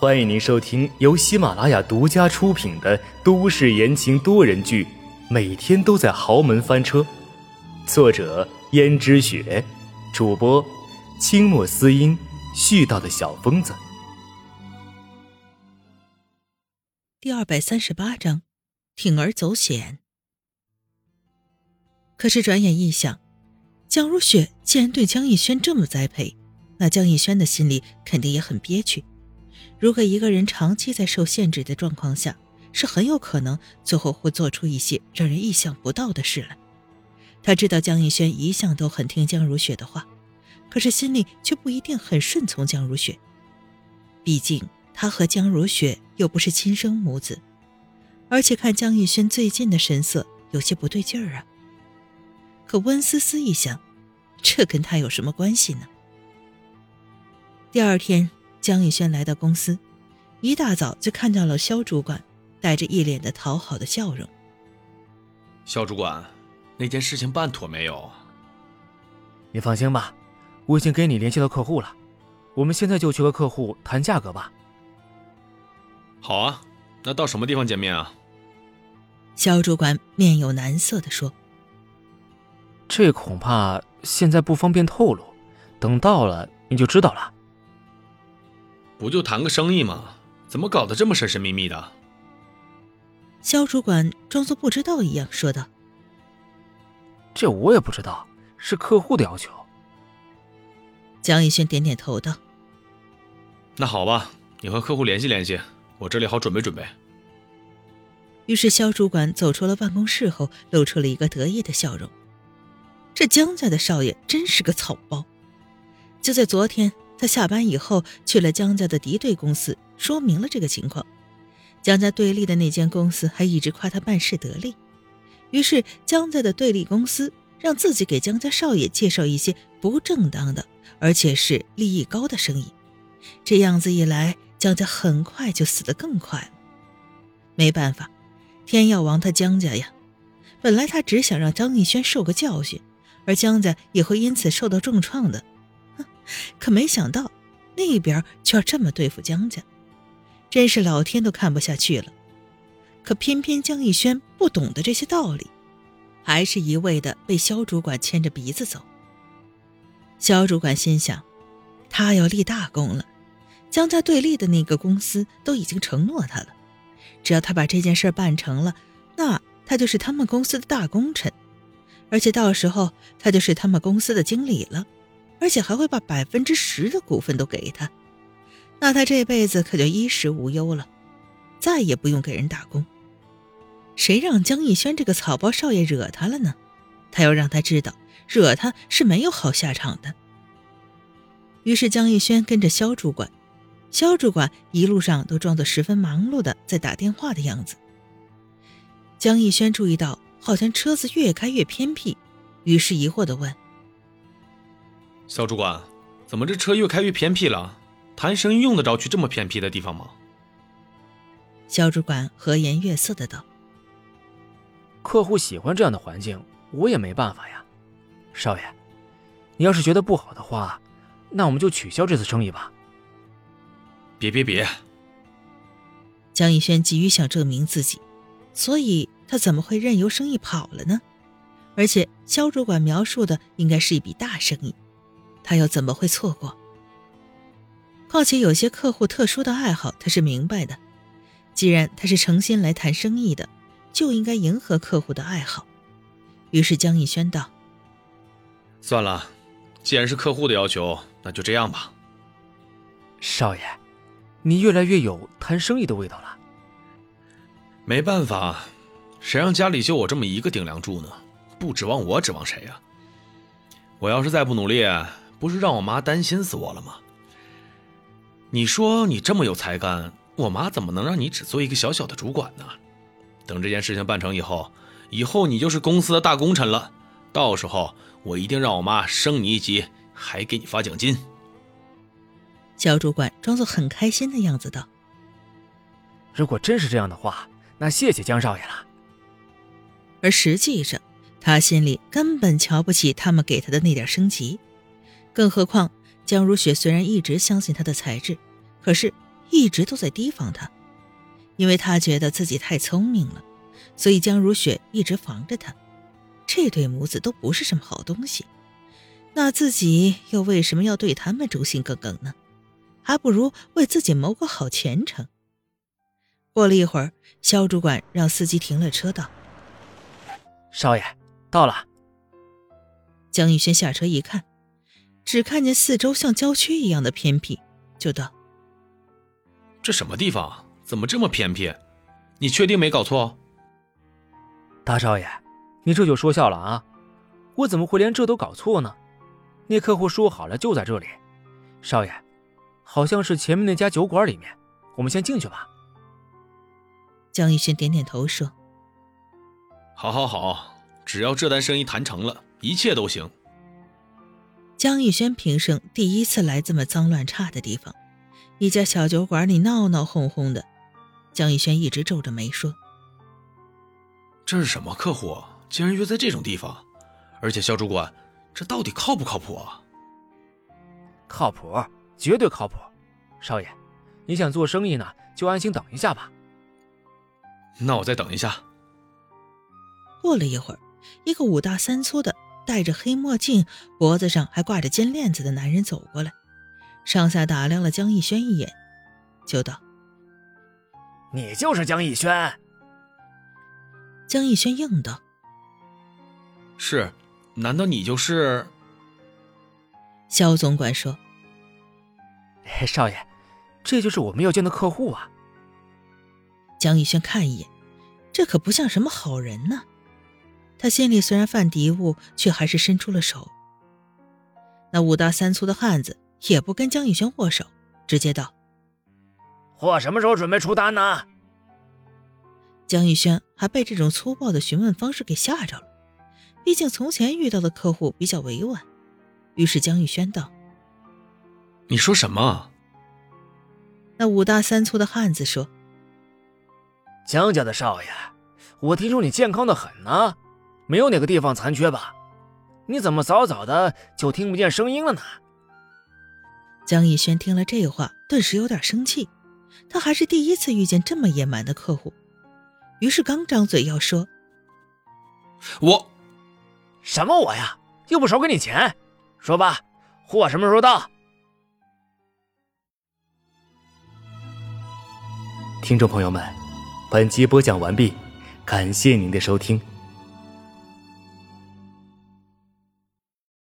欢迎您收听由喜马拉雅独家出品的都市言情多人剧《每天都在豪门翻车》，作者：胭脂雪，主播：清墨思音，絮叨的小疯子。第二百三十八章，铤而走险。可是转眼一想，江如雪既然对江逸轩这么栽培，那江逸轩的心里肯定也很憋屈。如果一个人长期在受限制的状况下，是很有可能最后会做出一些让人意想不到的事来。他知道江逸轩一向都很听江如雪的话，可是心里却不一定很顺从江如雪。毕竟。他和江如雪又不是亲生母子，而且看江逸轩最近的神色有些不对劲儿啊。可温思思一想，这跟他有什么关系呢？第二天，江逸轩来到公司，一大早就看到了肖主管，带着一脸的讨好的笑容。肖主管，那件事情办妥没有？你放心吧，我已经给你联系到客户了，我们现在就去和客户谈价格吧。好啊，那到什么地方见面啊？肖主管面有难色的说：“这恐怕现在不方便透露，等到了你就知道了。”不就谈个生意吗？怎么搞得这么神神秘秘的？肖主管装作不知道一样说道：“这我也不知道，是客户的要求。”江逸轩点点头道：“那好吧，你和客户联系联系。”我这里好准备准备。于是肖主管走出了办公室后，露出了一个得意的笑容。这江家的少爷真是个草包。就在昨天，他下班以后去了江家的敌对公司，说明了这个情况。江家对立的那间公司还一直夸他办事得力。于是江家的对立公司让自己给江家少爷介绍一些不正当的，而且是利益高的生意。这样子一来。江家很快就死得更快了，没办法，天要亡他江家呀！本来他只想让张逸轩受个教训，而江家也会因此受到重创的，可没想到那边却要这么对付江家，真是老天都看不下去了。可偏偏江逸轩不懂得这些道理，还是一味的被肖主管牵着鼻子走。肖主管心想，他要立大功了。江家对立的那个公司都已经承诺他了，只要他把这件事办成了，那他就是他们公司的大功臣，而且到时候他就是他们公司的经理了，而且还会把百分之十的股份都给他，那他这辈子可就衣食无忧了，再也不用给人打工。谁让江逸轩这个草包少爷惹他了呢？他要让他知道，惹他是没有好下场的。于是江逸轩跟着肖主管。肖主管一路上都装作十分忙碌的在打电话的样子。江逸轩注意到，好像车子越开越偏僻，于是疑惑的问：“肖主管，怎么这车越开越偏僻了？谈生意用得着去这么偏僻的地方吗？”肖主管和颜悦色的道：“客户喜欢这样的环境，我也没办法呀。少爷，你要是觉得不好的话，那我们就取消这次生意吧。”别别别！江逸轩急于想证明自己，所以他怎么会任由生意跑了呢？而且肖主管描述的应该是一笔大生意，他又怎么会错过？况且有些客户特殊的爱好，他是明白的。既然他是诚心来谈生意的，就应该迎合客户的爱好。于是江逸轩道：“算了，既然是客户的要求，那就这样吧。”少爷。你越来越有谈生意的味道了。没办法，谁让家里就我这么一个顶梁柱呢？不指望我，指望谁呀？我要是再不努力，不是让我妈担心死我了吗？你说你这么有才干，我妈怎么能让你只做一个小小的主管呢？等这件事情办成以后，以后你就是公司的大功臣了。到时候我一定让我妈升你一级，还给你发奖金。小主管装作很开心的样子道：“如果真是这样的话，那谢谢江少爷了。”而实际上，他心里根本瞧不起他们给他的那点升级。更何况，江如雪虽然一直相信他的才智，可是一直都在提防他，因为他觉得自己太聪明了，所以江如雪一直防着他。这对母子都不是什么好东西，那自己又为什么要对他们忠心耿耿呢？还不如为自己谋个好前程。过了一会儿，肖主管让司机停了车，道：“少爷，到了。”江玉轩下车一看，只看见四周像郊区一样的偏僻，就道：“这什么地方？怎么这么偏僻？你确定没搞错？”大少爷。你这就说笑了啊！我怎么会连这都搞错呢？那客户说好了就在这里，少爷，好像是前面那家酒馆里面，我们先进去吧。江逸轩点点头说：“好，好，好，只要这单生意谈成了，一切都行。”江逸轩平生第一次来这么脏乱差的地方，一家小酒馆里闹闹哄哄的，江逸轩一直皱着眉说：“这是什么客户？”竟然约在这种地方，而且肖主管，这到底靠不靠谱啊？靠谱，绝对靠谱。少爷，你想做生意呢，就安心等一下吧。那我再等一下。过了一会儿，一个五大三粗的、戴着黑墨镜、脖子上还挂着金链子的男人走过来，上下打量了江逸轩一眼，就道：“你就是江逸轩。”江逸轩应道。是，难道你就是？肖总管说：“少爷，这就是我们要见的客户啊。”江逸轩看一眼，这可不像什么好人呢。他心里虽然犯嘀咕，却还是伸出了手。那五大三粗的汉子也不跟江逸轩握手，直接道：“货什么时候准备出单呢？”江逸轩还被这种粗暴的询问方式给吓着了。毕竟从前遇到的客户比较委婉，于是江玉轩道：“你说什么？”那五大三粗的汉子说：“江家的少爷，我听说你健康的很呢，没有哪个地方残缺吧？你怎么早早的就听不见声音了呢？”江逸轩听了这话，顿时有点生气，他还是第一次遇见这么野蛮的客户，于是刚张嘴要说：“我。”什么我呀？又不少给你钱，说吧，货什么时候到？听众朋友们，本集播讲完毕，感谢您的收听。